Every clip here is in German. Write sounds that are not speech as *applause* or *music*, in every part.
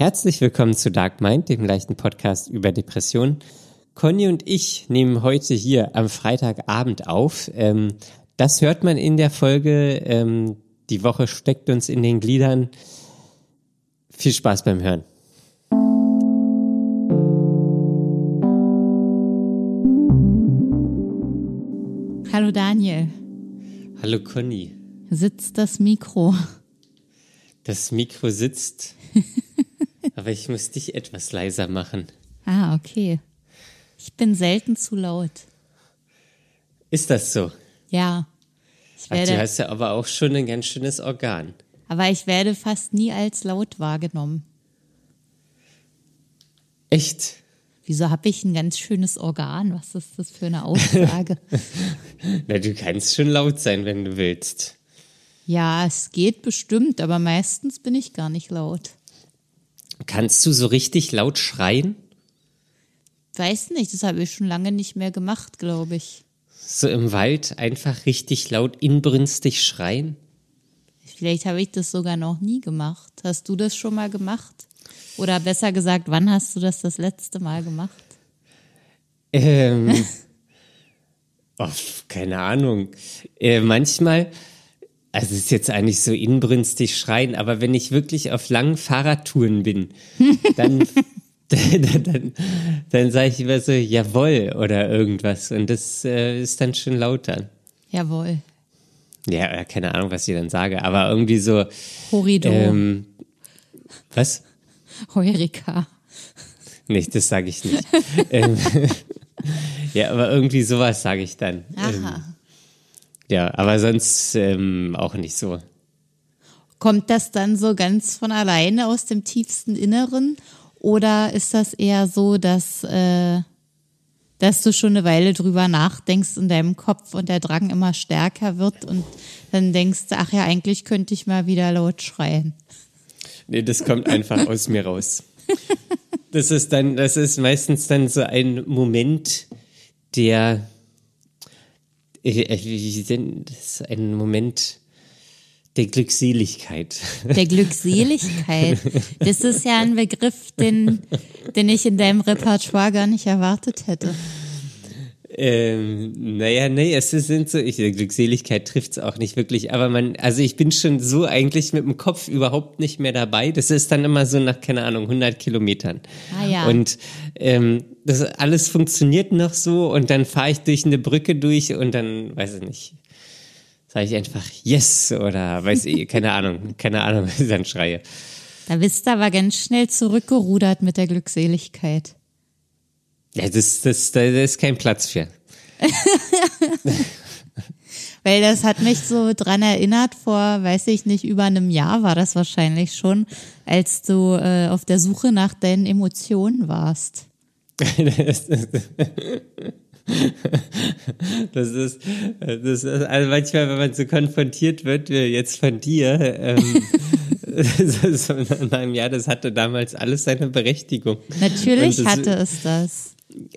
Herzlich willkommen zu Dark Mind, dem leichten Podcast über Depressionen. Conny und ich nehmen heute hier am Freitagabend auf. Ähm, das hört man in der Folge. Ähm, die Woche steckt uns in den Gliedern. Viel Spaß beim Hören. Hallo Daniel. Hallo Conny. Sitzt das Mikro? Das Mikro sitzt, *laughs* aber ich muss dich etwas leiser machen. Ah, okay. Ich bin selten zu laut. Ist das so? Ja. Ich Ach, du werde, hast ja aber auch schon ein ganz schönes Organ. aber ich werde fast nie als laut wahrgenommen. Echt? Wieso habe ich ein ganz schönes Organ? Was ist das für eine Aussage? *laughs* Na, du kannst schon laut sein, wenn du willst. ja, es geht bestimmt, aber meistens bin ich gar nicht laut. Kannst du so richtig laut schreien? Weiß nicht, das habe ich schon lange nicht mehr gemacht, glaube ich. So im Wald einfach richtig laut inbrünstig schreien? Vielleicht habe ich das sogar noch nie gemacht. Hast du das schon mal gemacht? Oder besser gesagt, wann hast du das das letzte Mal gemacht? Ähm, *laughs* oh, keine Ahnung. Äh, manchmal, also es ist jetzt eigentlich so inbrünstig schreien, aber wenn ich wirklich auf langen Fahrradtouren bin, *laughs* dann, dann, dann, dann sage ich immer so, jawohl oder irgendwas. Und das äh, ist dann schon lauter. Jawohl. Ja, keine Ahnung, was ich dann sage, aber irgendwie so, Horridor. ähm, was? Heureka. Nee, das sage ich nicht. *laughs* ähm, *laughs* ja, aber irgendwie sowas sage ich dann. Ähm, Aha. Ja, aber sonst ähm, auch nicht so. Kommt das dann so ganz von alleine aus dem tiefsten Inneren? Oder ist das eher so, dass, äh, dass du schon eine Weile drüber nachdenkst in deinem Kopf und der Drang immer stärker wird und dann denkst du, ach ja, eigentlich könnte ich mal wieder laut schreien. Nee, das kommt einfach aus mir raus. *laughs* Das ist dann, das ist meistens dann so ein Moment, der, äh, äh, wie denn, das ist ein Moment der Glückseligkeit. Der Glückseligkeit. Das ist ja ein Begriff, den, den ich in deinem Repertoire gar nicht erwartet hätte. Ähm, naja, nee, es sind so, ich, Glückseligkeit trifft's auch nicht wirklich, aber man, also ich bin schon so eigentlich mit dem Kopf überhaupt nicht mehr dabei. Das ist dann immer so nach, keine Ahnung, 100 Kilometern. Ah ja. Und ähm, das alles funktioniert noch so und dann fahre ich durch eine Brücke durch und dann, weiß ich nicht, sage ich einfach Yes oder weiß ich, keine *laughs* Ahnung, keine Ahnung, was ich dann schreie. Da bist du aber ganz schnell zurückgerudert mit der Glückseligkeit. Ja, das, das, da ist kein Platz für. *laughs* Weil das hat mich so dran erinnert, vor, weiß ich nicht, über einem Jahr war das wahrscheinlich schon, als du äh, auf der Suche nach deinen Emotionen warst. Das *laughs* ist, das ist, das ist, also manchmal, wenn man so konfrontiert wird, wie jetzt von dir, ähm, *laughs* Jahr, das hatte damals alles seine Berechtigung. Natürlich das- hatte es das.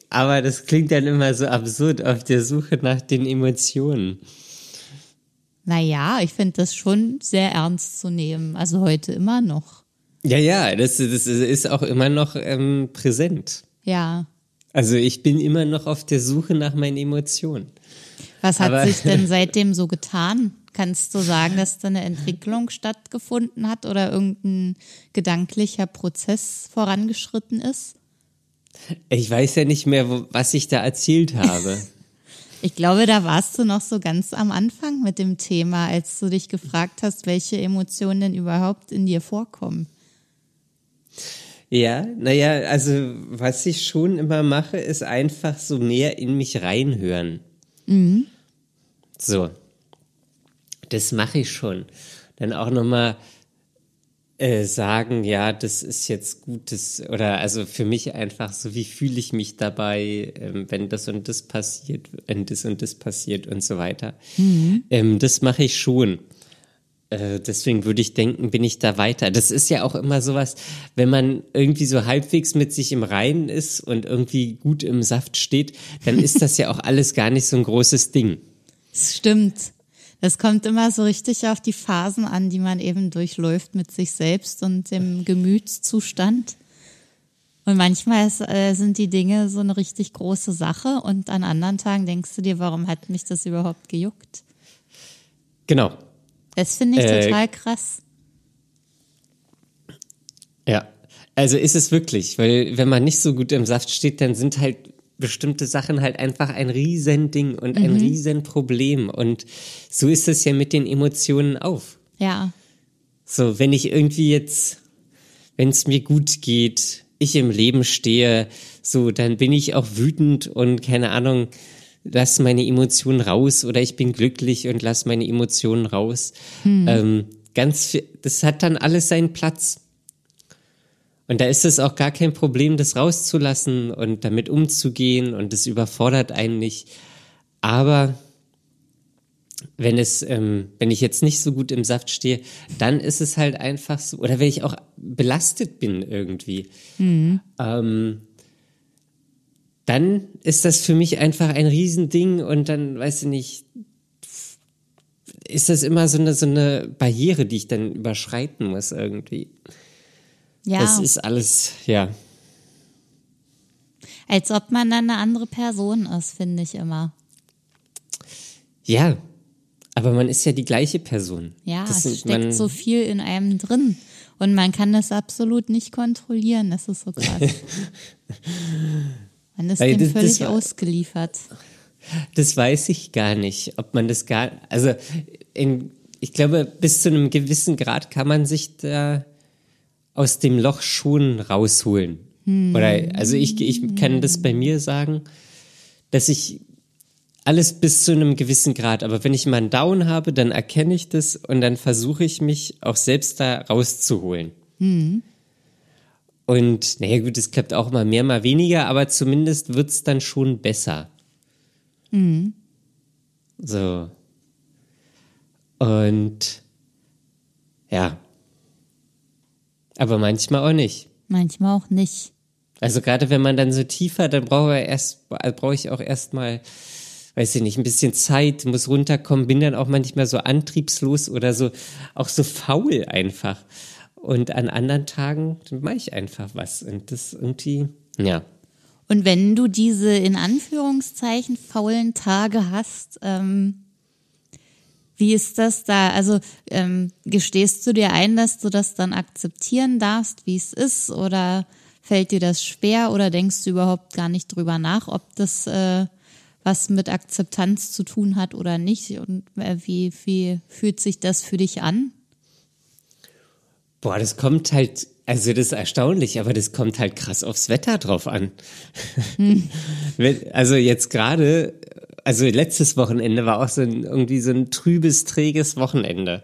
Aber das klingt dann immer so absurd auf der Suche nach den Emotionen. Naja, ich finde das schon sehr ernst zu nehmen. Also heute immer noch. Ja, ja, das, das ist auch immer noch ähm, präsent. Ja. Also ich bin immer noch auf der Suche nach meinen Emotionen. Was hat Aber- sich denn *laughs* seitdem so getan? Kannst du sagen, dass da eine Entwicklung stattgefunden hat oder irgendein gedanklicher Prozess vorangeschritten ist? Ich weiß ja nicht mehr, wo, was ich da erzählt habe. *laughs* Ich glaube, da warst du noch so ganz am Anfang mit dem Thema, als du dich gefragt hast, welche Emotionen denn überhaupt in dir vorkommen. Ja, naja, also was ich schon immer mache, ist einfach so mehr in mich reinhören. So. Das mache ich schon. Dann auch nochmal äh, sagen, ja, das ist jetzt Gutes. Oder also für mich einfach so, wie fühle ich mich dabei, ähm, wenn das und das passiert, wenn das und das passiert und so weiter. Ähm, das mache ich schon. Äh, deswegen würde ich denken, bin ich da weiter. Das ist ja auch immer sowas, wenn man irgendwie so halbwegs mit sich im Reinen ist und irgendwie gut im Saft steht, dann ist das ja auch *laughs* alles gar nicht so ein großes Ding. Es stimmt. Es kommt immer so richtig auf die Phasen an, die man eben durchläuft mit sich selbst und dem Gemütszustand. Und manchmal ist, äh, sind die Dinge so eine richtig große Sache und an anderen Tagen denkst du dir, warum hat mich das überhaupt gejuckt? Genau. Das finde ich Äh, total krass. Ja. Also ist es wirklich, weil wenn man nicht so gut im Saft steht, dann sind halt bestimmte Sachen halt einfach ein Riesending und ein Riesenproblem. Und so ist es ja mit den Emotionen auf. Ja. So, wenn ich irgendwie jetzt, wenn es mir gut geht, ich im Leben stehe, so, dann bin ich auch wütend und keine Ahnung, lass meine Emotionen raus oder ich bin glücklich und lass meine Emotionen raus. Ähm, ganz, viel, das hat dann alles seinen Platz. Und da ist es auch gar kein Problem, das rauszulassen und damit umzugehen und es überfordert einen nicht. Aber wenn es, ähm, wenn ich jetzt nicht so gut im Saft stehe, dann ist es halt einfach so, oder wenn ich auch belastet bin irgendwie, ähm, dann ist das für mich einfach ein Riesending und dann, weiß ich nicht, ist das immer so eine, so eine Barriere, die ich dann überschreiten muss irgendwie. Ja. Das ist alles, ja. Als ob man dann eine andere Person ist, finde ich immer. Ja, aber man ist ja die gleiche Person. Ja, das es steckt so viel in einem drin. Und man kann das absolut nicht kontrollieren. Das ist so krass. *laughs* man ist Weil dem das- das völlig war- ausgeliefert. Das weiß ich gar nicht, ob man das gar, also in, ich glaube, bis zu einem gewissen Grad kann man sich da aus dem Loch schon rausholen. Oder, also ich, ich kann das bei mir sagen, dass ich alles bis zu einem gewissen Grad, aber wenn ich mal einen Down habe, dann erkenne ich das und dann versuche ich mich auch selbst da rauszuholen. Und naja gut, es klappt auch mal mehr, mal weniger, aber zumindest wird's dann schon besser. So. Und ja. Aber manchmal auch nicht. Manchmal auch nicht. Also gerade wenn man dann so tiefer, dann brauche ich erst, brauche ich auch erstmal, weiß ich nicht, ein bisschen Zeit, muss runterkommen, bin dann auch manchmal so antriebslos oder so, auch so faul einfach. Und an anderen Tagen mache ich einfach was. Und das irgendwie, ja. Und wenn du diese in Anführungszeichen faulen Tage hast, ähm, wie ist das da? Also ähm, gestehst du dir ein, dass du das dann akzeptieren darfst, wie es ist, oder fällt dir das schwer oder denkst du überhaupt gar nicht drüber nach, ob das äh, was mit Akzeptanz zu tun hat oder nicht? Und äh, wie, wie fühlt sich das für dich an? Boah, das kommt halt, also das ist erstaunlich, aber das kommt halt krass aufs Wetter drauf an. *laughs* Wenn- also jetzt gerade, also letztes Wochenende war auch so ein, irgendwie so ein trübes, träges Wochenende.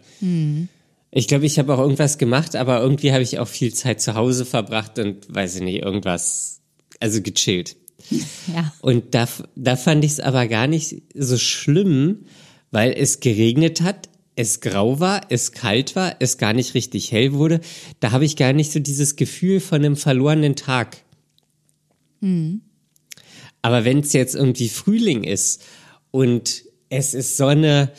Ich glaube, ich habe auch irgendwas gemacht, aber irgendwie habe ich auch viel Zeit zu Hause verbracht und weiß ich nicht, irgendwas, also gechillt. *laughs* Ja. Und da, da fand ich es aber gar nicht so schlimm, weil es geregnet hat, es grau war, es kalt war, es gar nicht richtig hell wurde. Da habe ich gar nicht so dieses Gefühl von einem verlorenen Tag. Aber wenn es jetzt irgendwie Frühling ist und es ist Sonne,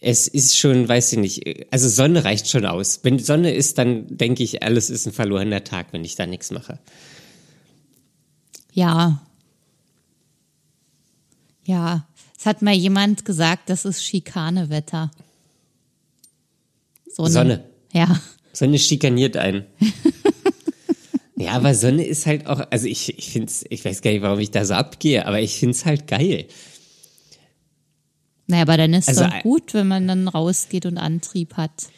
es ist schon, weiß ich nicht, also Sonne reicht schon aus. Wenn Sonne ist, dann denke ich, alles ist ein verlorener Tag, wenn ich da nichts mache. Ja. Ja. Es hat mal jemand gesagt, das ist Schikanewetter. Sonne. Sonne. Ja. Sonne schikaniert einen. ja, aber Sonne ist halt auch, also ich, ich finde es, ich weiß gar nicht, warum ich da so abgehe, aber ich finde es halt geil. Naja, aber dann ist Also, doch gut, wenn man dann rausgeht und Antrieb hat.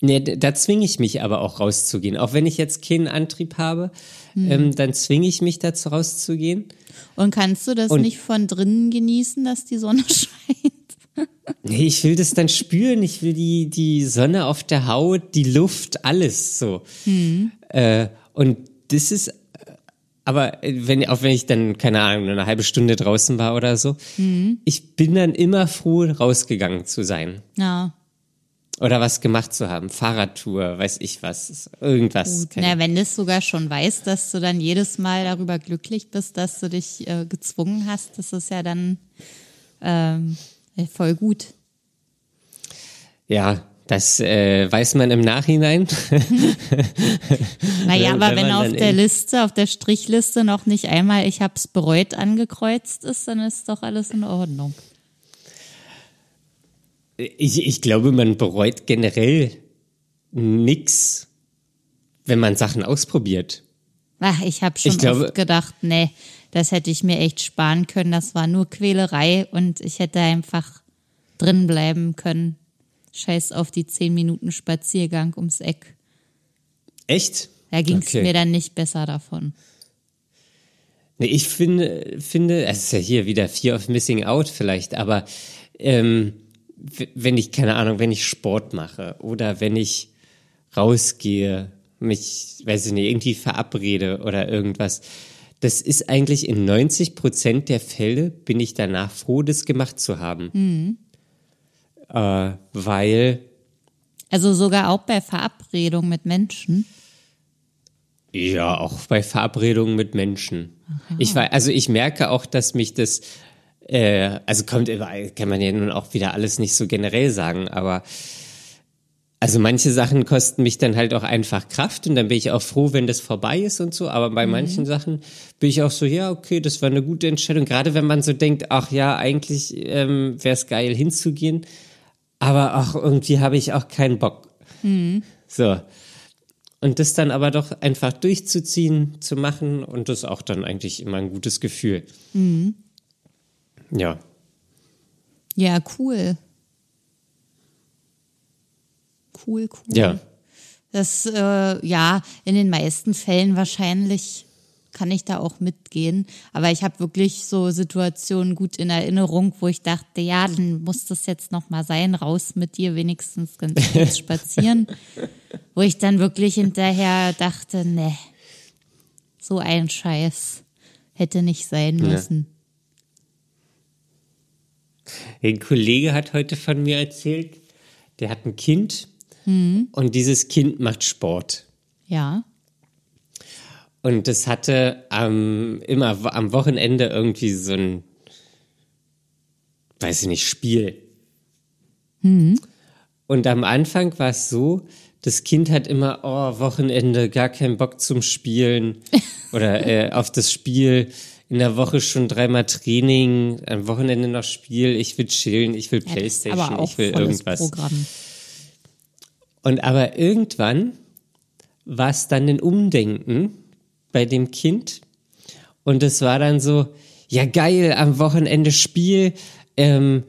Nee, da zwinge ich mich aber auch rauszugehen. Auch wenn ich jetzt keinen Antrieb habe, ähm, dann zwinge ich mich dazu rauszugehen. Und kannst du das Und- nicht von drinnen genießen, dass die Sonne *laughs* scheint? Nee, ich will das dann spüren. Ich will die, die Sonne auf der Haut, die Luft, alles so. Äh, und das ist, aber wenn, auch wenn ich dann, keine Ahnung, eine halbe Stunde draußen war oder so, ich bin dann immer froh, rausgegangen zu sein. Ja, Oder was gemacht zu haben. Fahrradtour, weiß ich was, irgendwas. gut. Na, wenn du es sogar schon weißt, dass du dann jedes Mal darüber glücklich bist, dass du dich äh, gezwungen hast, das ist ja dann ähm, Äh, Voll gut. Ja, das äh, weiß man im Nachhinein. *laughs* Naja, aber wenn wenn auf der Liste, auf der Strichliste noch nicht einmal ich hab's bereut angekreuzt ist, dann ist doch alles in Ordnung. Ich, ich glaube, man bereut generell nix, wenn man Sachen ausprobiert. Ach, ich habe schon Ich glaube- oft gedacht, nee, das hätte ich mir echt sparen können. Das war nur Quälerei und ich hätte einfach drin bleiben können. Scheiß auf die zehn Minuten Spaziergang ums Eck. Echt? Da ging's Okay. mir dann nicht besser davon. Nee, ich finde, finde, es ist ja hier wieder Fear of Missing Out vielleicht, aber ähm, wenn ich, keine Ahnung, wenn ich Sport mache oder wenn ich rausgehe, mich, weiß ich nicht, irgendwie verabrede oder irgendwas, das ist eigentlich in 90 Prozent der Fälle bin ich danach froh, das gemacht zu haben. Äh, weil Also sogar auch bei Verabredung mit Menschen. Ja, auch bei Verabredungen mit Menschen. Ich war, also ich merke auch, dass mich das, äh, also kommt überall, kann man ja nun auch wieder alles nicht so generell sagen, aber also manche Sachen kosten mich dann halt auch einfach Kraft und dann bin ich auch froh, wenn das vorbei ist und so. Aber bei manchen Sachen bin ich auch so, ja, okay, das war eine gute Entscheidung. Gerade wenn man so denkt, ach ja, eigentlich ähm, wäre es geil hinzugehen, aber ach, irgendwie habe ich auch keinen Bock. So. Und das dann aber doch einfach durchzuziehen, zu machen und das auch dann eigentlich immer ein gutes Gefühl. Ja. Ja, cool. Cool, cool. Ja. Das, äh, ja, in den meisten Fällen wahrscheinlich kann ich da auch mitgehen. Aber ich habe wirklich so Situationen gut in Erinnerung, wo ich dachte, ja, dann muss das jetzt noch mal sein, raus mit dir wenigstens ganz kurz *laughs* spazieren. wo ich dann wirklich hinterher dachte, ne, so ein Scheiß hätte nicht sein müssen. Ein Kollege hat heute von mir erzählt, der hat ein Kind und dieses Kind macht Sport. Ja. Und das hatte ähm, immer am Wochenende irgendwie so ein, weiß ich nicht, Spiel. Und am Anfang war es so, das Kind hat immer, oh, Wochenende, gar keinen Bock zum Spielen *laughs* oder äh, auf das Spiel. In der Woche schon dreimal Training, am Wochenende noch Spiel, ich will chillen, ich will Playstation, ich will irgendwas. Programm. Und aber irgendwann war es dann ein Umdenken bei dem Kind. Und es war dann so, ja geil, am Wochenende Spiel. Ähm,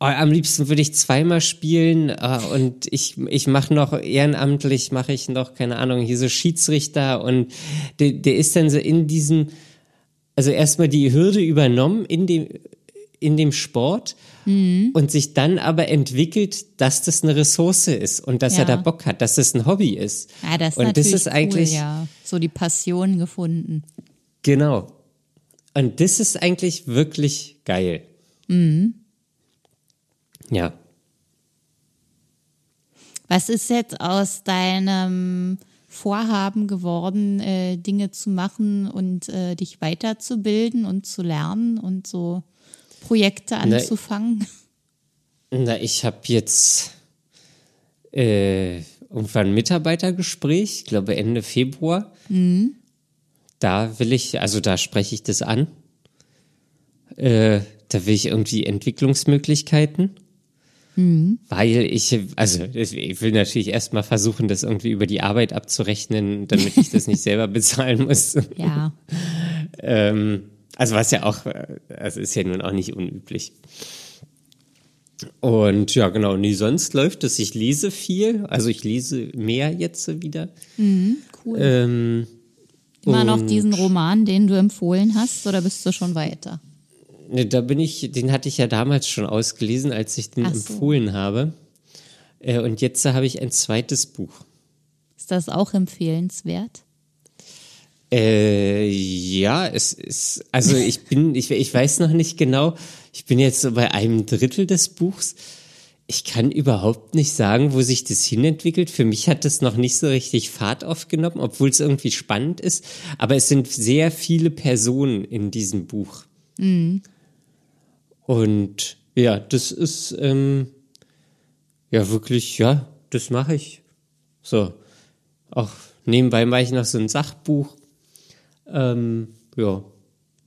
oh, am liebsten würde ich zweimal spielen äh, und ich, ich mache noch ehrenamtlich, mache ich noch, keine Ahnung, hier so Schiedsrichter und der, der ist dann so in diesem, also erstmal die Hürde übernommen in dem, in dem Sport und sich dann aber entwickelt, dass das eine Ressource ist und dass Ja. er da Bock hat, dass das ein Hobby ist. Ja, das ist und das ist eigentlich, cool, ja. So die Passion gefunden. genau. Und das ist eigentlich wirklich geil. Ja. Was ist jetzt aus deinem Vorhaben geworden, äh, Dinge zu machen und äh, dich weiterzubilden und zu lernen und so Projekte anzufangen? Na, ich habe jetzt äh, irgendwann ein Mitarbeitergespräch, ich glaube Ende Februar. Da will ich, also da spreche ich das an. Äh, da will ich irgendwie Entwicklungsmöglichkeiten. Weil ich, also ich will natürlich erstmal versuchen, das irgendwie über die Arbeit abzurechnen, damit ich das nicht *laughs* selber bezahlen muss. Ja, Ähm, also was ja auch, also ist ja nun auch nicht unüblich. Und ja, genau, nee, sonst läuft es. Ich lese viel, also ich lese mehr jetzt wieder. cool. Ähm, Immer noch diesen Roman, den du empfohlen hast, oder bist du schon weiter? ne, da bin ich, den hatte ich ja damals schon ausgelesen, als ich den so. empfohlen habe. Äh, und jetzt habe ich ein zweites Buch. Ist das auch empfehlenswert? Äh, ja, es ist, also ich bin, ich, ich weiß noch nicht genau, ich bin jetzt so bei einem Drittel des Buchs. Ich kann überhaupt nicht sagen, wo sich das hinentwickelt. Für mich hat das noch nicht so richtig Fahrt aufgenommen, obwohl es irgendwie spannend ist. Aber es sind sehr viele Personen in diesem Buch. Und ja, das ist ähm, ja wirklich, ja, das mache ich. So. Auch nebenbei mache ich noch so ein Sachbuch. Ähm, ja.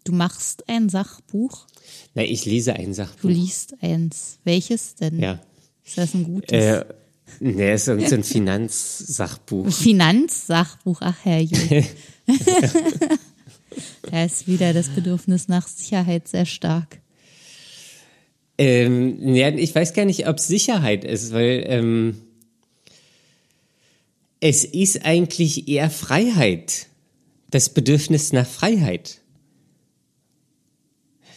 Du machst ein Sachbuch? Na, ich lese ein Sachbuch. Du liest eins. Welches denn? Ja. Ist das ein gutes? Äh, ne, ist irgendein so ein Finanzsachbuch. *laughs* Finanzsachbuch, ach herrje. *laughs* *laughs* da ist wieder das Bedürfnis nach Sicherheit sehr stark. Ähm, ja, ich weiß gar nicht, ob Sicherheit ist, weil ähm, es ist eigentlich eher Freiheit. Das Bedürfnis nach Freiheit.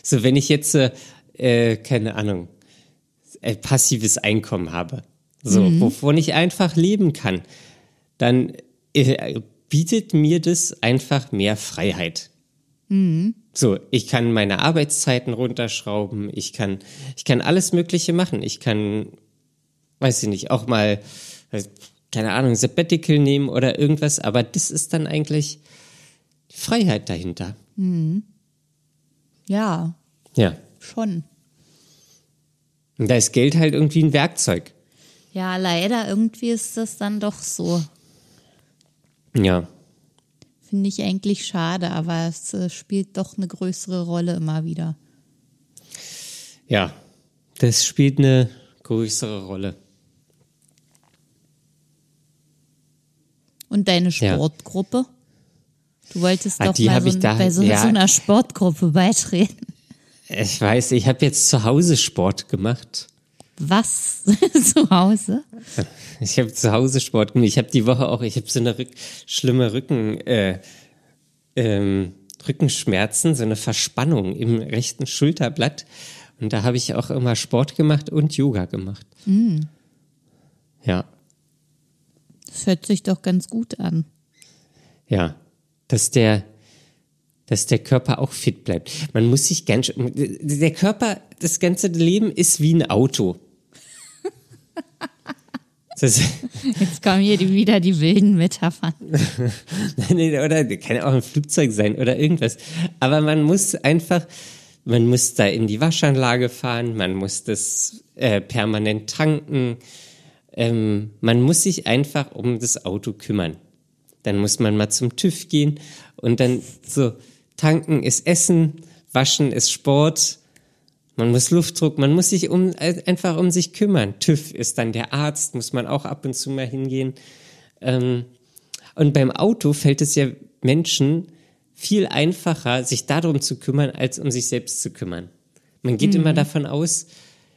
So, wenn ich jetzt, äh, keine Ahnung, äh, passives Einkommen habe, so, mhm. wovon ich einfach leben kann, dann äh, bietet mir das einfach mehr Freiheit. Mhm. So, ich kann meine Arbeitszeiten runterschrauben, ich kann, ich kann alles Mögliche machen. Ich kann, weiß ich nicht, auch mal, keine Ahnung, Sabbatical nehmen oder irgendwas, aber das ist dann eigentlich Freiheit dahinter. Mhm. Ja. Ja. Schon. Und da ist Geld halt irgendwie ein Werkzeug. Ja, leider irgendwie ist das dann doch so. Ja. Finde ich eigentlich schade, aber es äh, spielt doch eine größere Rolle immer wieder. Ja, das spielt eine größere Rolle. Und deine Sportgruppe? Ja. Du wolltest ah, doch mal so, da, bei so, ja. so, einer Sportgruppe beitreten. Ich weiß, ich habe jetzt zu Hause Sport gemacht. Was? *laughs* zu Hause? Ich habe zu Hause Sport gemacht. Ich habe die Woche auch, ich habe so eine Rück schlimme Rücken, äh, ähm, Rückenschmerzen, so eine Verspannung im rechten Schulterblatt. Und da habe ich auch immer Sport gemacht und Yoga gemacht. Mm. Ja. Das hört sich doch ganz gut an. Ja, dass der, dass der Körper auch fit bleibt. Man muss sich ganz, der Körper, das ganze Leben ist wie ein Auto. *laughs* Das Jetzt kommen hier die, wieder die wilden Metaphern. *laughs* oder kann auch ein Flugzeug sein oder irgendwas. Aber man muss einfach, man muss da in die Waschanlage fahren, man muss das äh, permanent tanken. Ähm, man muss sich einfach um das Auto kümmern. Dann muss man mal zum TÜV gehen und dann so, tanken ist Essen, waschen ist Sport, man muss Luftdruck, man muss sich um, einfach um sich kümmern. TÜV ist dann der Arzt, muss man auch ab und zu mal hingehen. Ähm, und beim Auto fällt es ja Menschen viel einfacher, sich darum zu kümmern, als um sich selbst zu kümmern. Man geht mhm. immer davon aus,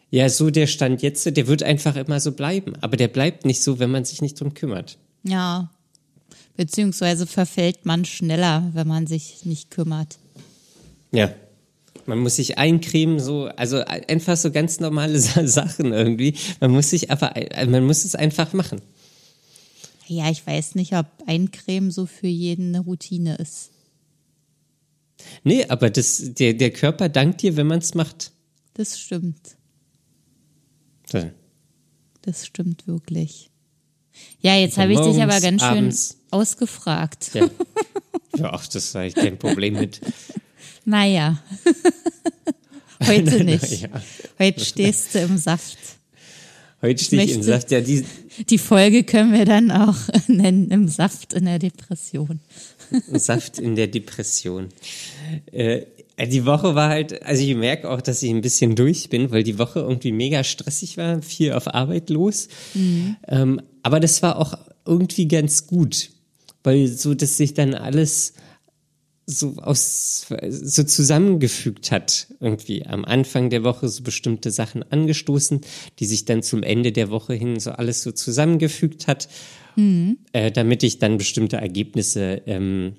ja, so der Stand jetzt, der wird einfach immer so bleiben. Aber der bleibt nicht so, wenn man sich nicht drum kümmert. Ja, Beziehungsweise verfällt man schneller, wenn man sich nicht kümmert. Ja. Man muss sich eincremen, so, also einfach so ganz normale *laughs* Sachen irgendwie. Man muss sich aber, man muss es einfach machen. Ja, ich weiß nicht, ob Eincremen so für jeden eine Routine ist. Nee, aber das, der, der Körper dankt dir, wenn man es macht. Das stimmt. So. Das stimmt wirklich. Ja, jetzt habe ich dich aber ganz schön abends. ausgefragt. Ja. ja, ach, das war ich kein Problem mit. Naja. *laughs* Heute nicht. Ja. Heute stehst du im Saft. Heute stehe ich im Saft. Ja, die, die Folge können wir dann auch *laughs* nennen, im Saft in der Depression. Saft in der Depression. Äh, die Woche war halt, also ich merke auch, dass ich ein bisschen durch bin, weil die Woche irgendwie mega stressig war, viel auf Arbeit los. Mhm. Ähm, aber das war auch irgendwie ganz gut, weil so, dass sich dann alles so aus so zusammengefügt hat irgendwie am Anfang der Woche so bestimmte Sachen angestoßen, die sich dann zum Ende der Woche hin so alles so zusammengefügt hat, mhm. äh, damit ich dann bestimmte Ergebnisse ähm,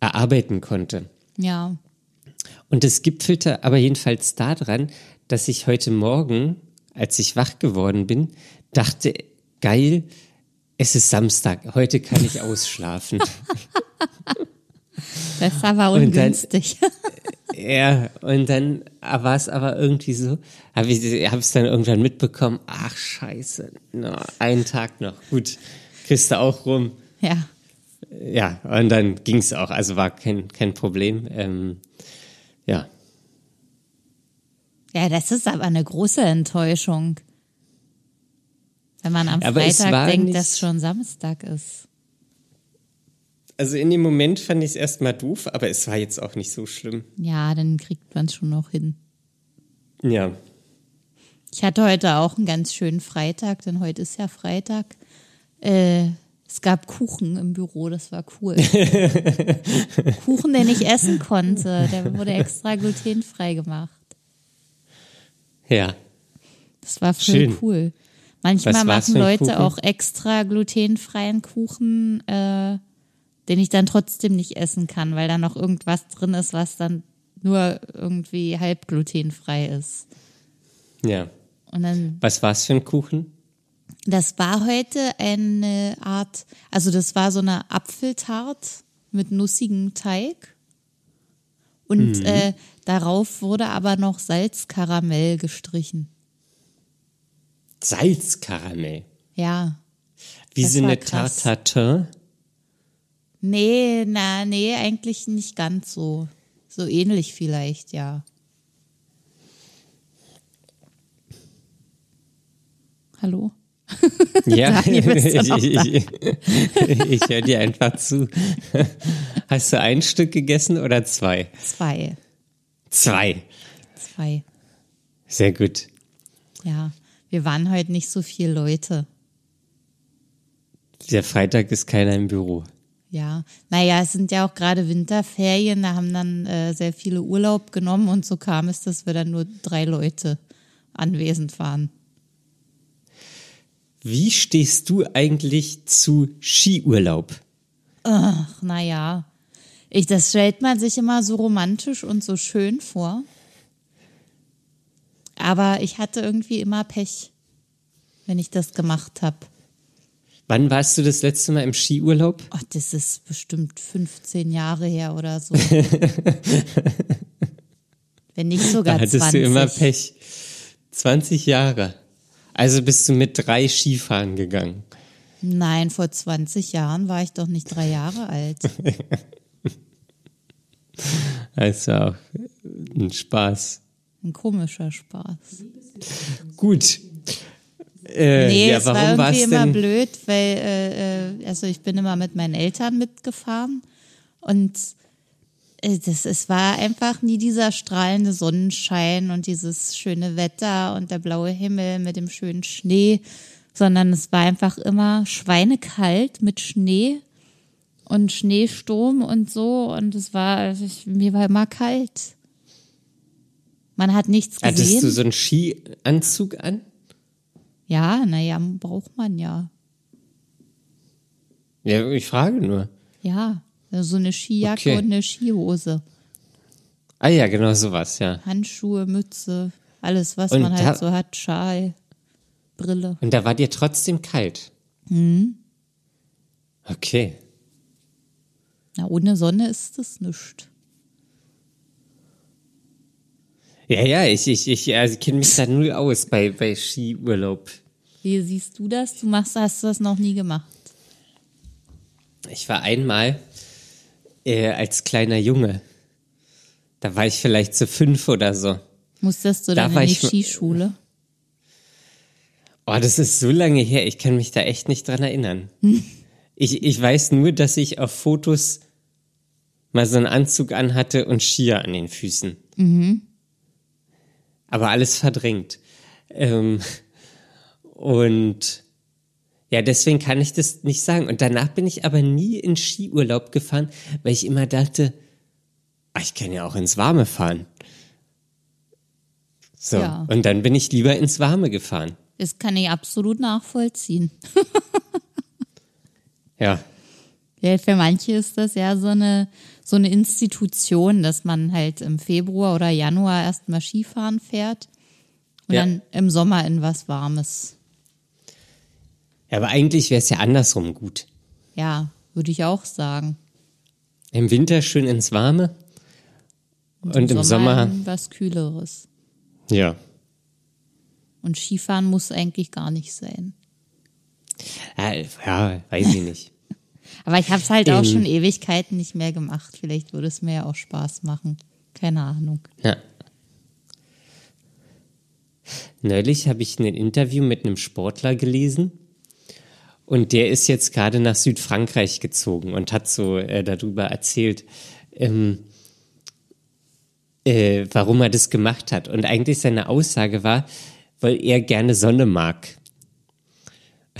erarbeiten konnte. Ja. Und es gipfelte aber jedenfalls daran, dass ich heute Morgen, als ich wach geworden bin, dachte, geil, es ist Samstag, heute kann ich ausschlafen. *laughs* Das ist aber ungünstig. Und dann, ja, und dann war es aber irgendwie so, habe ich es dann irgendwann mitbekommen, ach scheiße, no, einen Tag noch, gut, kriegst du auch rum. Ja. Ja, und dann ging es auch, also war kein, kein Problem. Ähm, ja. Ja, das ist aber eine große Enttäuschung. Wenn man am Aber Freitag denkt, dass schon Samstag ist. Also in dem Moment fand ich es erstmal doof, aber es war jetzt auch nicht so schlimm. Ja, dann kriegt man es schon noch hin. Ja. Ich hatte heute auch einen ganz schönen Freitag, denn heute ist ja Freitag. Äh, es gab Kuchen im Büro, das war cool. *laughs* Kuchen, den ich essen konnte, der wurde extra glutenfrei gemacht. Ja. Das war voll Schön. cool. Manchmal machen Leute auch extra glutenfreien Kuchen, äh, den ich dann trotzdem nicht essen kann, weil da noch irgendwas drin ist, was dann nur irgendwie halb glutenfrei ist. Ja. Und dann Was war's für ein Kuchen? Das war heute eine Art, also das war so eine Apfeltart mit nussigem Teig. Und Mhm. äh, darauf wurde aber noch Salzkaramell gestrichen. Salzkaramell. Ja. Wie so eine. Tartatin. Nee, na, nee, eigentlich nicht ganz so. So ähnlich vielleicht, ja. Hallo? *laughs* Ja, *laughs* ich, ich, ich höre dir einfach zu. *laughs* Hast du ein Stück gegessen oder zwei? Zwei. Zwei. Zwei. Sehr gut. Ja. Wir waren heute nicht so viele Leute. Der Freitag ist keiner im Büro. Ja, naja, es sind ja auch gerade Winterferien, da haben dann äh, sehr viele Urlaub genommen und so kam es, dass wir dann nur drei Leute anwesend waren. Wie stehst du eigentlich zu Skiurlaub? Ach, naja, ich, das stellt man sich immer so romantisch und so schön vor. Aber ich hatte irgendwie immer Pech, wenn ich das gemacht habe. Wann warst du das letzte Mal im Skiurlaub? Oh, das ist bestimmt 15 Jahre her oder so. *laughs* wenn nicht sogar Da hattest 20. du immer Pech. 20 Jahre. Also bist du mit drei Skifahren gegangen. Nein, vor 20 Jahren war ich doch nicht drei Jahre alt. *laughs* Das war auch ein Spaß. Ein komischer Spaß. Gut. Äh, Nee, ja, es war irgendwie immer denn? blöd, weil äh, äh, also ich bin immer mit meinen Eltern mitgefahren und das, es war einfach nie dieser strahlende Sonnenschein und dieses schöne Wetter und der blaue Himmel mit dem schönen Schnee, sondern es war einfach immer schweinekalt mit Schnee und Schneesturm und so und es war, also ich, mir war immer kalt. Man hat nichts gesehen. Hattest du so einen Skianzug an? ja, naja, braucht man ja. Ja, ich frage nur. Ja, so eine Skijacke Okay. und eine Skihose. Ah ja, genau sowas, ja. Handschuhe, Mütze, alles, was Und man halt so hat, Schal, Brille. Und da war dir trotzdem kalt. Mhm. Okay. Na, ohne Sonne ist das nichts. Ja, ja, ich, ich, ich also kenne mich da null aus bei, bei Skiurlaub. Wie siehst du das? Du machst, hast du das noch nie gemacht. Ich war einmal äh, als kleiner Junge. Da war ich vielleicht so fünf oder so. Musstest du Da dann war in die Skischule? *laughs* Oh, das ist so lange her, ich kann mich da echt nicht dran erinnern. *laughs* Ich, ich weiß nur, dass ich auf Fotos mal so einen Anzug anhatte und Skier an den Füßen. Aber alles verdrängt. Ähm, *laughs* und ja, deswegen kann ich das nicht sagen. Und danach bin ich aber nie in Skiurlaub gefahren, weil ich immer dachte, ah, ich kann ja auch ins Warme fahren. So, Ja. und dann bin ich lieber ins Warme gefahren. Das kann ich absolut nachvollziehen. Ja. Ja, für manche ist das ja so eine, so eine Institution, dass man halt im Februar oder Januar erstmal Skifahren fährt und Ja. dann im Sommer in was Warmes. Ja, aber eigentlich wäre es ja andersrum gut. Ja, würde ich auch sagen. Im Winter schön ins Warme und, im Sommer, in was Kühleres. ja. Und Skifahren muss eigentlich gar nicht sein. ja. Weiß ich nicht. *laughs* Aber ich habe es halt auch Ähm. schon Ewigkeiten nicht mehr gemacht. Vielleicht würde es mir ja auch Spaß machen. Keine Ahnung. Ja. Neulich habe ich ein Interview mit einem Sportler gelesen und der ist jetzt gerade nach Südfrankreich gezogen und hat so äh, darüber erzählt, ähm, äh, warum er das gemacht hat. Und eigentlich seine Aussage war, weil er gerne Sonne mag.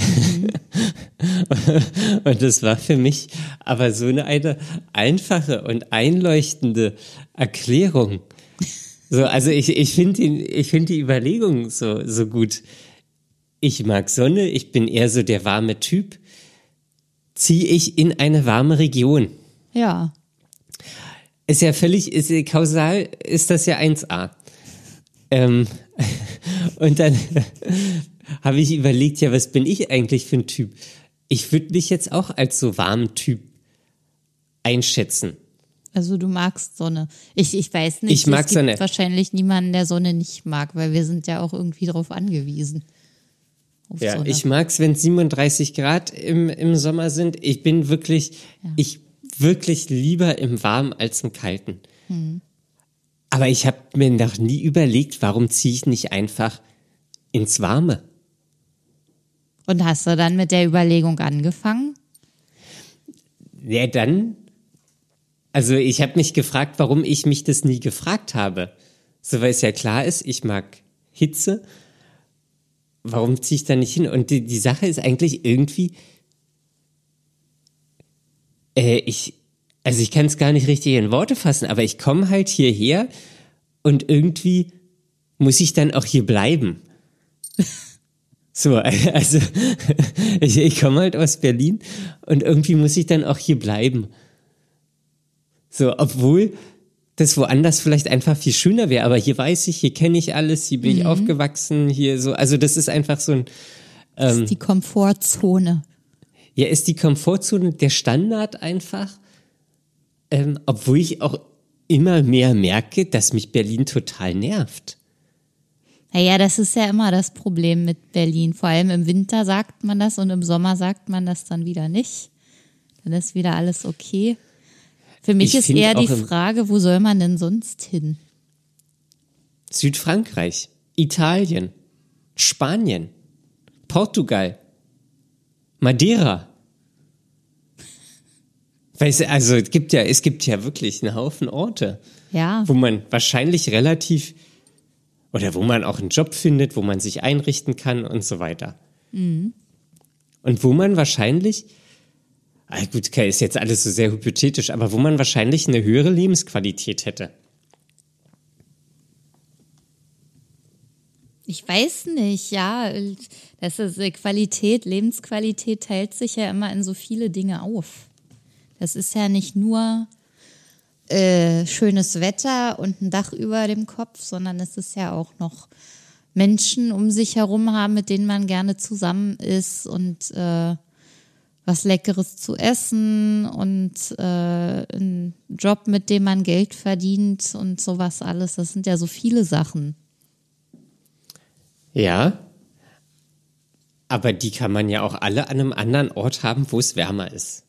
Mhm. *laughs* und das war für mich aber so eine, eine einfache und einleuchtende Erklärung. So, also ich, ich finde ich finde die Überlegung so, so gut. Ich mag Sonne, ich bin eher so der warme Typ. Ziehe ich in eine warme Region. Ja. Ist ja völlig, ist, kausal ist das ja 1a. Ähm, *laughs* und dann *laughs* habe ich überlegt, ja, was bin ich eigentlich für ein Typ? Ich würde mich jetzt auch als so warmen Typ einschätzen. Also du magst Sonne. Ich, ich weiß nicht, ich mag es gibt Sonne. wahrscheinlich niemanden, der Sonne nicht mag, weil wir sind ja auch irgendwie darauf angewiesen. Auf Ja, ich mag es, wenn 37 Grad im, im Sommer sind. Ich bin wirklich, ich wirklich lieber im Warmen als im Kalten. Aber ich habe mir noch nie überlegt, warum ziehe ich nicht einfach ins Warme? Und hast du dann mit der Überlegung angefangen? Ja, dann. Also ich habe mich gefragt, warum ich mich das nie gefragt habe. So weil es ja klar ist, ich mag Hitze. Warum ziehe ich da nicht hin? Und die, die Sache ist eigentlich irgendwie, äh, ich, also ich kann es gar nicht richtig in Worte fassen, aber ich komme halt hierher und irgendwie muss ich dann auch hier bleiben. *laughs* So, also *laughs* ich, ich komme halt aus Berlin und irgendwie muss ich dann auch hier bleiben. So, obwohl das woanders vielleicht einfach viel schöner wäre, aber hier weiß ich, hier kenne ich alles, hier bin ich aufgewachsen, hier so, also das ist einfach so ein, Das Ähm. ist die Komfortzone. ja, ist die Komfortzone der Standard einfach, ähm, obwohl ich auch immer mehr merke, dass mich Berlin total nervt. Naja, das ist ja immer das Problem mit Berlin. Vor allem im Winter sagt man das und im Sommer sagt man das dann wieder nicht. Dann ist wieder alles okay. Für mich Ich ist eher die Frage, wo soll man denn sonst hin? Südfrankreich, Italien, Spanien, Portugal, Madeira. Weißt du, also es gibt ja, es gibt ja wirklich einen Haufen Orte, Ja, wo man wahrscheinlich relativ oder wo man auch einen Job findet, wo man sich einrichten kann und so weiter. Und wo man wahrscheinlich, ah gut, ist jetzt alles so sehr hypothetisch, aber wo man wahrscheinlich eine höhere Lebensqualität hätte. ich weiß nicht, ja. Das ist äh, Qualität, Lebensqualität teilt sich ja immer in so viele Dinge auf. Das ist ja nicht nur äh, schönes Wetter und ein Dach über dem Kopf, sondern es ist ja auch noch Menschen um sich herum haben, mit denen man gerne zusammen ist und äh, was Leckeres zu essen und äh, ein Job, mit dem man Geld verdient und sowas alles. Das sind ja so viele Sachen. Ja. Aber die kann man ja auch alle an einem anderen Ort haben, wo es wärmer ist.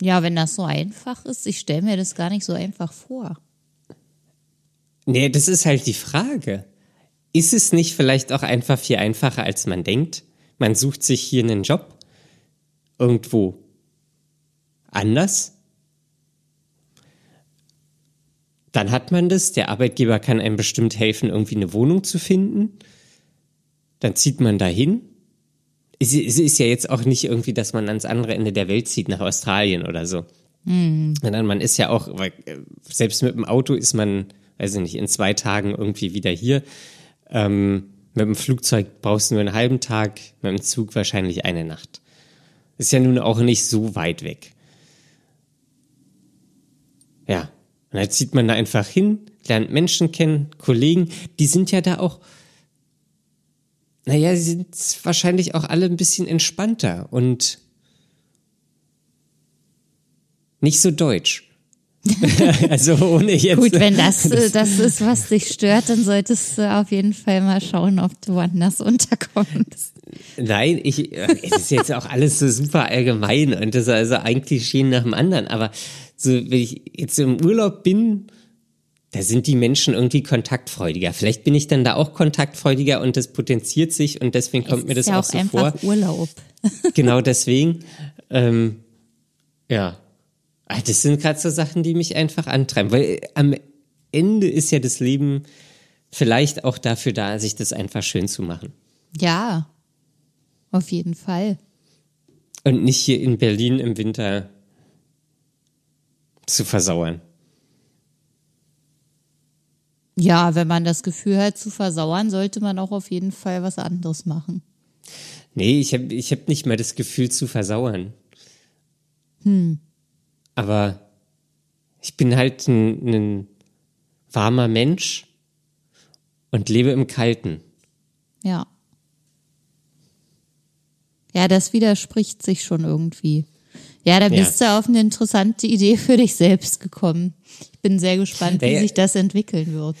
Ja, wenn das so einfach ist, ich stelle mir das gar nicht so einfach vor. Nee, das ist halt die Frage. Ist es nicht vielleicht auch einfach viel einfacher, als man denkt? Man sucht sich hier einen Job irgendwo anders. Dann hat man das, der Arbeitgeber kann einem bestimmt helfen, irgendwie eine Wohnung zu finden. Dann zieht man dahin. Es es ist ja jetzt auch nicht irgendwie, dass man ans andere Ende der Welt zieht, nach Australien oder so. Sondern man ist ja auch, weil, äh, selbst mit dem Auto ist man, weiß ich nicht, in zwei Tagen irgendwie wieder hier. Ähm, mit dem Flugzeug brauchst du nur einen halben Tag, mit dem Zug wahrscheinlich eine Nacht. Ist ja nun auch nicht so weit weg. Ja, und dann zieht man da einfach hin, lernt Menschen kennen, Kollegen, die sind ja da auch, naja, sie sind wahrscheinlich auch alle ein bisschen entspannter und nicht so deutsch. *laughs* *laughs* also ohne jetzt. Gut, wenn *laughs* das, das ist, was dich stört, dann solltest du auf jeden Fall mal schauen, ob du woanders unterkommst. Nein, ich, äh, es ist jetzt auch alles so super allgemein und das ist also ein Klischee nach dem anderen. Aber so, wenn ich jetzt im Urlaub bin, da sind die Menschen irgendwie kontaktfreudiger. Vielleicht bin ich dann da auch kontaktfreudiger und das potenziert sich und deswegen kommt es mir das ist ja auch, auch so vor. Urlaub. *laughs* Genau deswegen. Ähm, ja. Ah, Das sind gerade so Sachen, die mich einfach antreiben. Weil äh, am Ende ist ja das Leben vielleicht auch dafür da, sich das einfach schön zu machen. Ja, auf jeden Fall. Und nicht hier in Berlin im Winter zu versauern. Ja, wenn man das Gefühl hat zu versauern, sollte man auch auf jeden Fall was anderes machen. Nee, ich habe ich hab nicht mal das Gefühl zu versauern. Aber ich bin halt ein, ein warmer Mensch und lebe im Kalten. Ja. Ja, das widerspricht sich schon irgendwie. Ja, da Ja. bist du auf eine interessante Idee für dich selbst gekommen. Ich bin sehr gespannt, wie Naja. sich das entwickeln wird.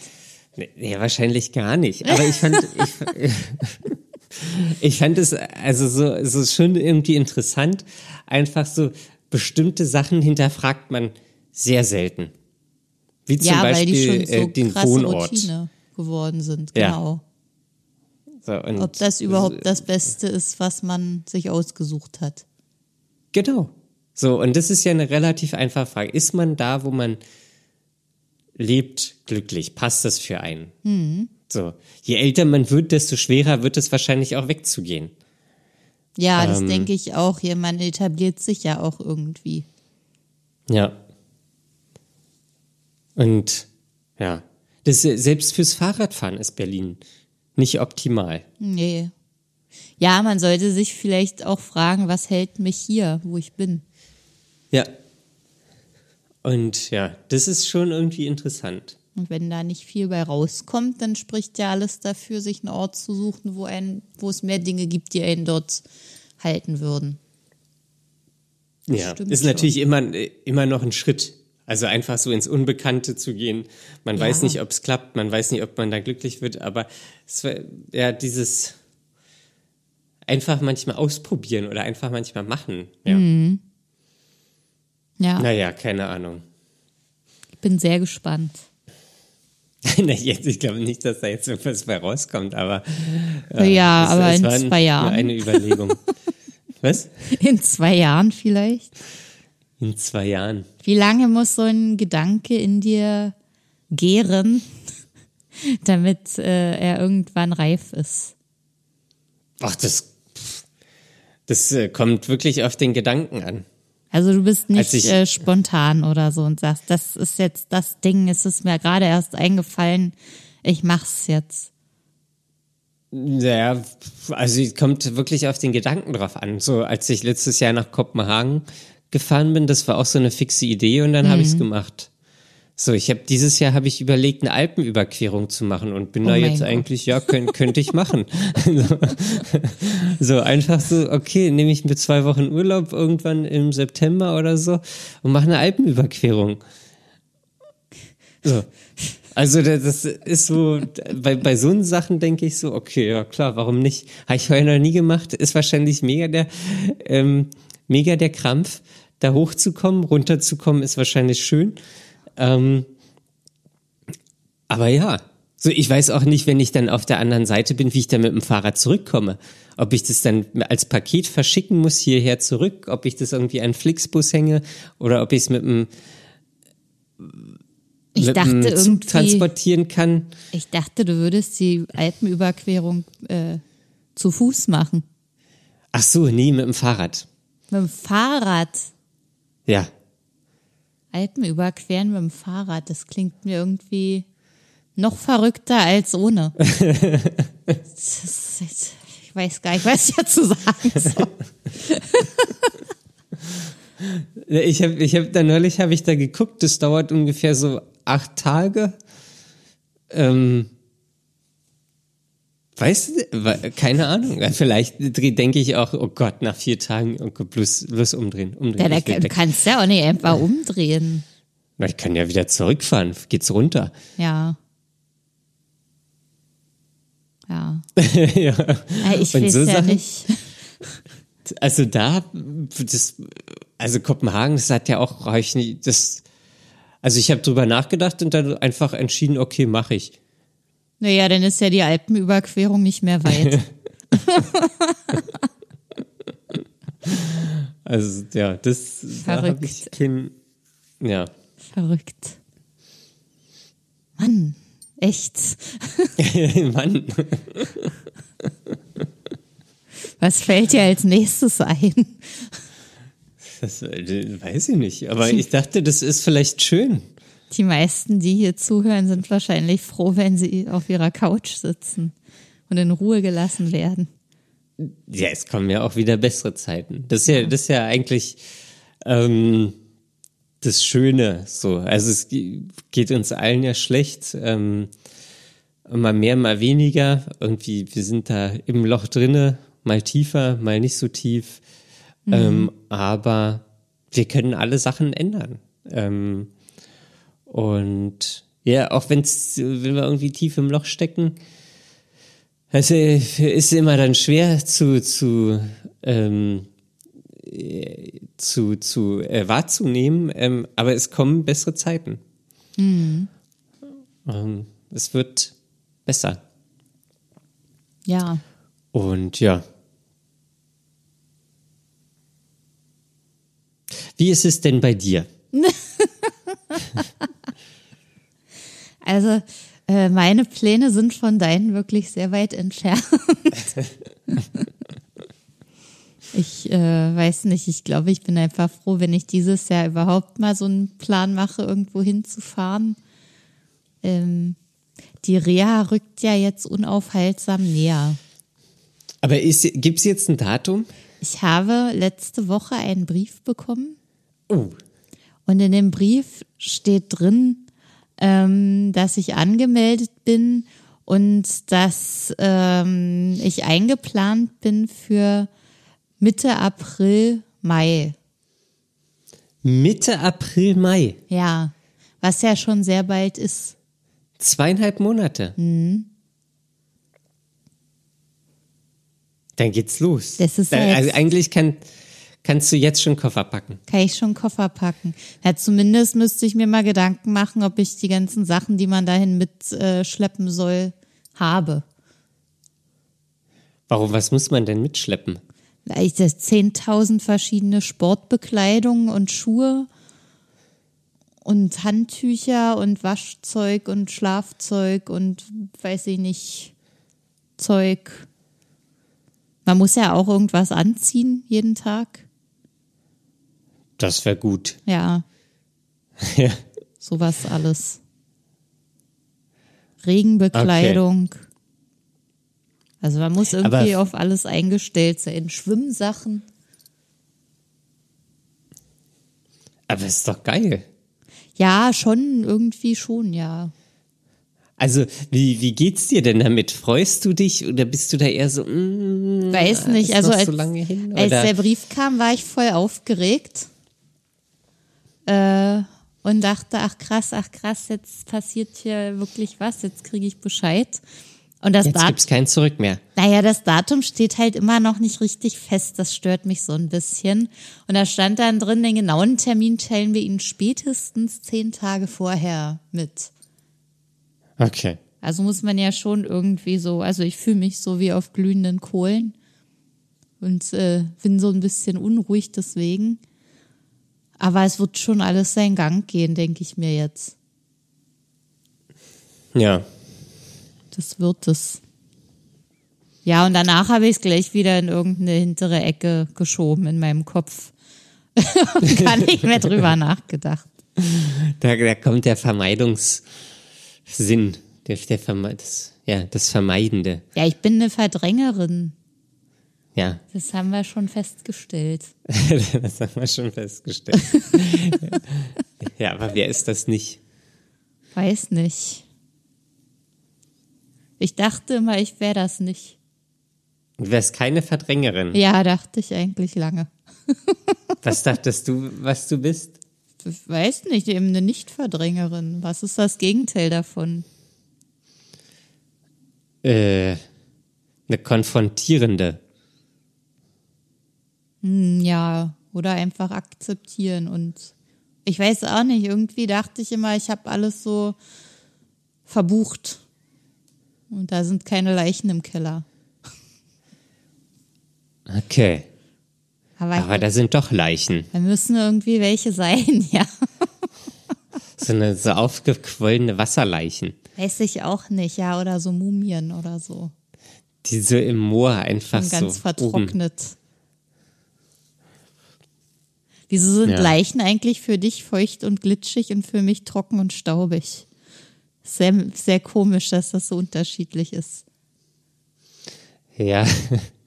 Nee, wahrscheinlich gar nicht. Aber ich fand, *laughs* ich, ich fand es also so, so schon irgendwie interessant. Einfach so bestimmte Sachen hinterfragt man sehr selten. Wie zum ja, weil die Beispiel schon so äh, den Wohnort. Routine geworden sind. Ja. So, und Ob das überhaupt das Beste ist, was man sich ausgesucht hat. Genau. So, und das ist ja eine relativ einfache Frage. Ist man da, wo man lebt, glücklich? Passt das für einen? Mhm. So, je älter man wird, desto schwerer wird es wahrscheinlich auch wegzugehen. Ja, das Ähm. denke ich auch. Hier, man etabliert sich ja auch irgendwie. Ja. Und ja, das, selbst fürs Fahrradfahren ist Berlin nicht optimal. Nee. Ja, man sollte sich vielleicht auch fragen, was hält mich hier, wo ich bin. Ja. Und ja, das ist schon irgendwie interessant. Und wenn da nicht viel bei rauskommt, dann spricht ja alles dafür, sich einen Ort zu suchen, wo, ein, wo es mehr Dinge gibt, die einen dort halten würden. Ja, stimmt ist schon. natürlich immer, immer noch ein Schritt. Also einfach so ins Unbekannte zu gehen. Man Ja. weiß nicht, ob es klappt, man weiß nicht, ob man da glücklich wird, aber es war, ja, dieses einfach manchmal ausprobieren oder einfach manchmal machen. Ja. Mhm. Ja, Naja, keine Ahnung. ich bin sehr gespannt. *laughs* Na, jetzt, ich glaube nicht, dass da jetzt irgendwas bei rauskommt, aber ja, es- aber es in zwei nur Jahren. eine Überlegung. *laughs* Was? In zwei Jahren vielleicht. In zwei Jahren. Wie lange muss so ein Gedanke in dir gären, *laughs* damit äh, er irgendwann reif ist? Ach, das, das äh, kommt wirklich auf den Gedanken an. Also du bist nicht ich- äh, spontan oder so und sagst, das ist jetzt das Ding, es ist mir gerade erst eingefallen, ich mach's jetzt. Ja, also es kommt wirklich auf den Gedanken drauf an. So, als ich letztes Jahr nach Kopenhagen gefahren bin, das war auch so eine fixe Idee und dann habe Mhm. ich's gemacht. So, ich habe dieses Jahr habe ich überlegt, eine Alpenüberquerung zu machen und bin Oh da jetzt Gott. eigentlich, ja, könnt, könnte ich machen. *laughs* so, einfach so, okay, nehme ich mir zwei Wochen Urlaub irgendwann im September oder so und mache eine Alpenüberquerung. So. Also das das ist so, bei, bei so Sachen denke ich so, okay, ja klar, warum nicht? Habe ich vorher noch nie gemacht, ist wahrscheinlich mega der, ähm, mega der Krampf, da hochzukommen, runterzukommen, ist wahrscheinlich schön. Ähm, aber ja, so ich weiß auch nicht, wenn ich dann auf der anderen Seite bin, wie ich dann mit dem Fahrrad zurückkomme. Ob ich das dann als Paket verschicken muss hierher zurück, ob ich das irgendwie an Flixbus hänge oder ob ich es mit dem Ich mit dachte dem Zug transportieren kann. ich dachte, du würdest die Alpenüberquerung äh, zu Fuß machen. Ach so, nee, mit dem Fahrrad. Mit dem Fahrrad. Ja. Alpen überqueren mit dem Fahrrad, das klingt mir irgendwie noch verrückter als ohne. Ist, *laughs* ich weiß gar nicht, was ich dazu sagen soll. *laughs* Ich habe ich hab da neulich habe ich da geguckt, das dauert ungefähr so acht Tage. Ähm, weißt du, keine Ahnung. Vielleicht denke ich auch, oh Gott, nach vier Tagen, oh Gott, bloß, bloß umdrehen, umdrehen. Ja, da ich will weg. kannst ja auch nicht einfach umdrehen. Na, ich kann ja wieder zurückfahren, geht's runter. Ja. Ja. *laughs* ja. Ich weiß so ja Sachen- nicht. *laughs* Also da, das, also Kopenhagen, das hat ja auch häufig, das Also ich habe drüber nachgedacht und dann einfach entschieden, okay, mache ich. Naja, dann ist ja die Alpenüberquerung nicht mehr weit. *laughs* *laughs* Also ja, das da Verrückt. ich kein, ja. Verrückt. Mann, echt. *laughs* Mann. Was fällt dir als nächstes ein? Das äh, weiß ich nicht. Aber ich dachte, das ist vielleicht schön. Die meisten, die hier zuhören, sind wahrscheinlich froh, wenn sie auf ihrer Couch sitzen und in Ruhe gelassen werden. Ja, es kommen ja auch wieder bessere Zeiten. Das ist ja, das ist ja eigentlich ähm, das Schöne. So, also es ge- geht uns allen ja schlecht. Ähm, mal mehr, mal weniger. Irgendwie, wir sind da im Loch drinne, mal tiefer, mal nicht so tief. Ähm, aber wir können alle Sachen ändern. Ähm, und ja, auch wenn's, wenn wir irgendwie tief im Loch stecken, es äh, ist immer dann schwer zu, zu, ähm, äh, zu, zu äh, wahrzunehmen, ähm, aber es kommen bessere Zeiten. Ähm, es wird besser. Ja, Und ja. Wie ist es denn bei dir? *laughs* also äh, meine Pläne sind von deinen wirklich sehr weit entfernt. *laughs* ich äh, weiß nicht, ich glaube, ich bin einfach froh, wenn ich dieses Jahr überhaupt mal so einen Plan mache, irgendwo hinzufahren. Ähm, die Reha rückt ja jetzt unaufhaltsam näher. Aber gibt es jetzt ein Datum? Ich habe letzte Woche einen Brief bekommen Oh, und in dem Brief steht drin, ähm, dass ich angemeldet bin und dass ähm, ich eingeplant bin für Mitte April, Mai. Mitte April, Mai. Ja, was ja schon sehr bald ist. Zweieinhalb Monate. Mhm. Dann geht's los. Das ist ja also jetzt- eigentlich kann, kannst du jetzt schon Koffer packen. Kann ich schon Koffer packen. Ja, zumindest müsste ich mir mal Gedanken machen, ob ich die ganzen Sachen, die man dahin mitschleppen äh, soll, habe. Warum, was muss man denn mitschleppen? Das 10.000 verschiedene Sportbekleidungen und Schuhe und Handtücher und Waschzeug und Schlafzeug und weiß ich nicht, Zeug. Man muss ja auch irgendwas anziehen jeden Tag. Das wäre gut. Ja, Ja. sowas alles. Regenbekleidung. Also man muss irgendwie Aber- auf alles eingestellt sein. Schwimmsachen. Aber ist doch geil. Ja, schon, irgendwie schon, ja. Also, wie, wie geht's dir denn damit? Freust du dich oder bist du da eher so, mm, Weiß nicht, also als, hin? als der Brief kam, war ich voll aufgeregt äh, und dachte, ach krass, ach krass, jetzt passiert hier wirklich was, jetzt kriege ich Bescheid. Und das Jetzt Dat gibt's kein Zurück mehr. naja, das Datum steht halt immer noch nicht richtig fest, das stört mich so ein bisschen. Und da stand dann drin, den genauen Termin teilen wir Ihnen spätestens zehn Tage vorher mit. Okay. Also muss man ja schon irgendwie so, also ich fühle mich so wie auf glühenden Kohlen und äh, bin so ein bisschen unruhig deswegen. Aber es wird schon alles seinen Gang gehen, denke ich mir jetzt. Ja. Das wird es. Ja, und danach habe ich es gleich wieder in irgendeine hintere Ecke geschoben in meinem Kopf. *laughs* und gar nicht mehr drüber nachgedacht. Da, da kommt der Vermeidungssinn. Der, der Verme das, ja, das Vermeidende. Ja, ich bin eine Verdrängerin. Ja, Das haben wir schon festgestellt. *laughs* das haben wir schon festgestellt. *laughs* ja, aber wer ist das nicht? Weiß nicht. Ich dachte immer, ich wäre das nicht. Du wärst keine Verdrängerin. Ja, dachte ich eigentlich lange. *laughs* Was dachtest du, was du bist? Ich weiß nicht, eben eine Nicht-Verdrängerin. Was ist das Gegenteil davon? Äh, eine konfrontierende. Hm, ja, oder einfach akzeptieren und Ich weiß auch nicht, irgendwie dachte ich immer, ich habe alles so verbucht. Und da sind keine Leichen im Keller. Okay. Aber, Aber da sind doch Leichen. da müssen irgendwie welche sein, *laughs* ja. So eine so aufgequollene Wasserleichen, Weiß ich auch nicht, ja, oder so Mumien oder so. die so im Moor einfach Und ganz so oben. vertrocknet. Wieso sind Ja. Leichen eigentlich für dich feucht und glitschig und für mich trocken und staubig? Sehr, sehr komisch, dass das so unterschiedlich ist. Ja,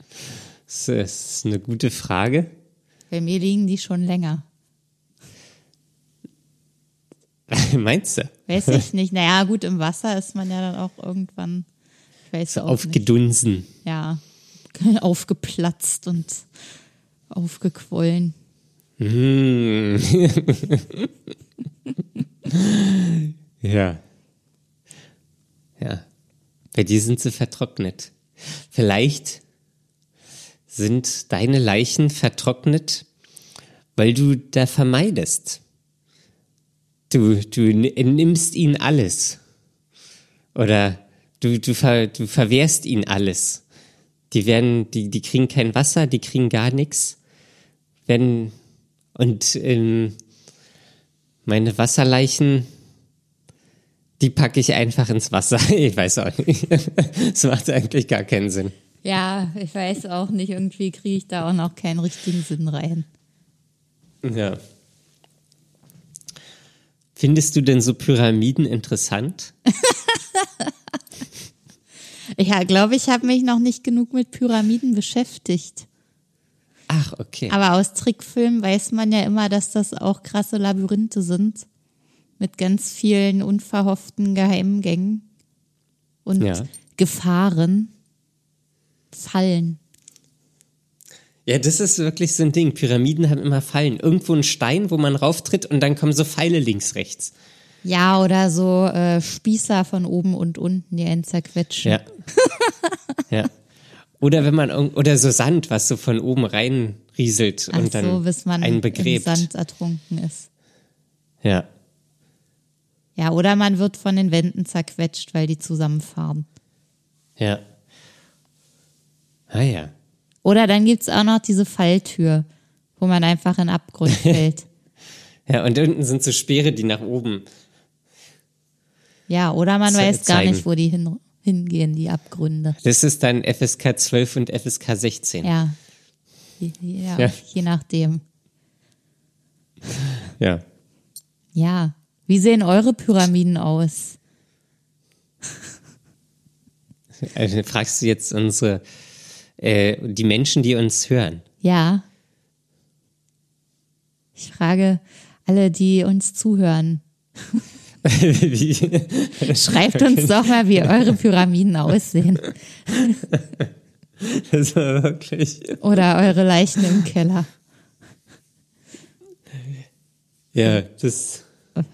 *laughs* das ist eine gute Frage. Bei mir liegen die schon länger. *laughs* Meinst du? Weiß ich nicht. Naja, gut, im Wasser ist man ja dann auch irgendwann, ich weiß So auch nicht. aufgedunsen. Ja, *laughs* aufgeplatzt und aufgequollen. Mm. *laughs* ja. Ja. Bei dir sind sie vertrocknet. Vielleicht sind deine Leichen vertrocknet, weil du da vermeidest. Du, du nimmst ihnen alles. Oder du, du, ver, du verwehrst ihnen alles. Die werden, die, die kriegen kein Wasser, die kriegen gar nichts. Wenn, und ähm, meine Wasserleichen, die packe ich einfach ins Wasser. *laughs* Ich weiß auch nicht. Das macht eigentlich gar keinen Sinn. Ja, ich weiß auch nicht. Irgendwie kriege ich da auch noch keinen richtigen Sinn rein. Ja. Findest du denn so Pyramiden interessant? *laughs* Ich glaube, ich habe mich noch nicht genug mit Pyramiden beschäftigt. Ach, okay. Aber aus Trickfilmen weiß man ja immer, dass das auch krasse Labyrinthe sind. Mit ganz vielen unverhofften Geheimgängen und Ja. Gefahren. Fallen. Ja, das ist wirklich so ein Ding. Pyramiden haben immer Fallen. Irgendwo ein Stein, wo man rauftritt und dann kommen so Pfeile links, rechts. Ja, oder so äh, Spießer von oben und unten, die einen zerquetschen. Ja. *laughs* ja. Oder wenn man oder so Sand, was so von oben rein rieselt Ach und dann so, bis man einen im begräbt. Sand ertrunken ist. Ja. Ja, oder man wird von den Wänden zerquetscht, weil die zusammenfahren. Ja. Ah ja. Oder dann gibt's auch noch diese Falltür, wo man einfach in Abgrund *laughs* fällt. Ja, und unten sind so Speere, die nach oben. Ja, oder man weiß gar zeigen. nicht, wo die hin, hingehen, die Abgründe. Das ist dann FSK 12 und FSK 16. Ja. Je- Ja, Ja. je nachdem. ja. Ja. Wie sehen eure Pyramiden aus? Also fragst du jetzt unsere, äh, die Menschen, die uns hören. Ja. Ich frage alle, die uns zuhören. *laughs* Schreibt uns doch mal, wie eure Pyramiden aussehen. *laughs* Das war wirklich. Oder eure Leichen im Keller. Ja, das.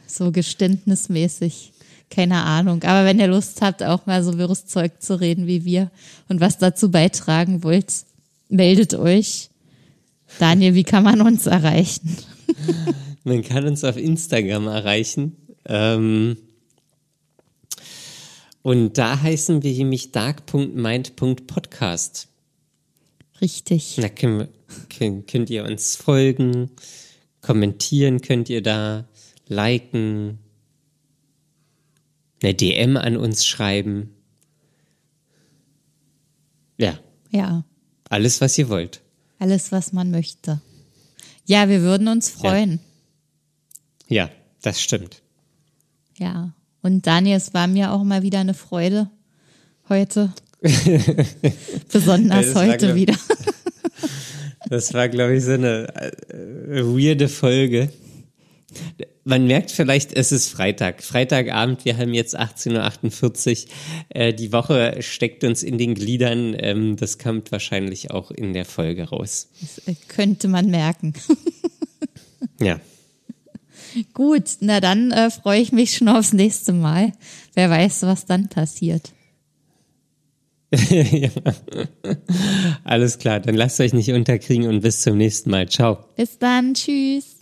So geständnismäßig. Keine Ahnung. Aber wenn ihr Lust habt, auch mal so wirres Zeug zu reden wie wir und was dazu beitragen wollt, meldet euch. Daniel, wie kann man uns erreichen? Man kann uns auf Instagram erreichen. Ähm, und da heißen wir nämlich dark.mind.podcast. Richtig. Da können wir, könnt, könnt ihr uns folgen, kommentieren könnt ihr da, liken, eine DM an uns schreiben. Ja, Ja, alles, was ihr wollt. alles, was man möchte. Ja, wir würden uns freuen. Ja, das stimmt. Ja. Und Daniel, es war mir auch mal wieder eine Freude heute. *laughs* Besonders war, heute glaub- wieder. *laughs* Das war, glaube ich, so eine äh, weirde Folge. Man merkt vielleicht, es ist Freitag. Freitagabend, wir haben jetzt 18.48 Uhr. Äh, die Woche steckt uns in den Gliedern. Ähm, das kommt wahrscheinlich auch in der Folge raus. Das äh, könnte man merken. *laughs* Ja. Gut, na dann äh, freue ich mich schon aufs nächste Mal. Wer weiß, was dann passiert. *laughs* ja. Alles klar, dann lasst euch nicht unterkriegen und bis zum nächsten Mal. Ciao. Bis dann, tschüss.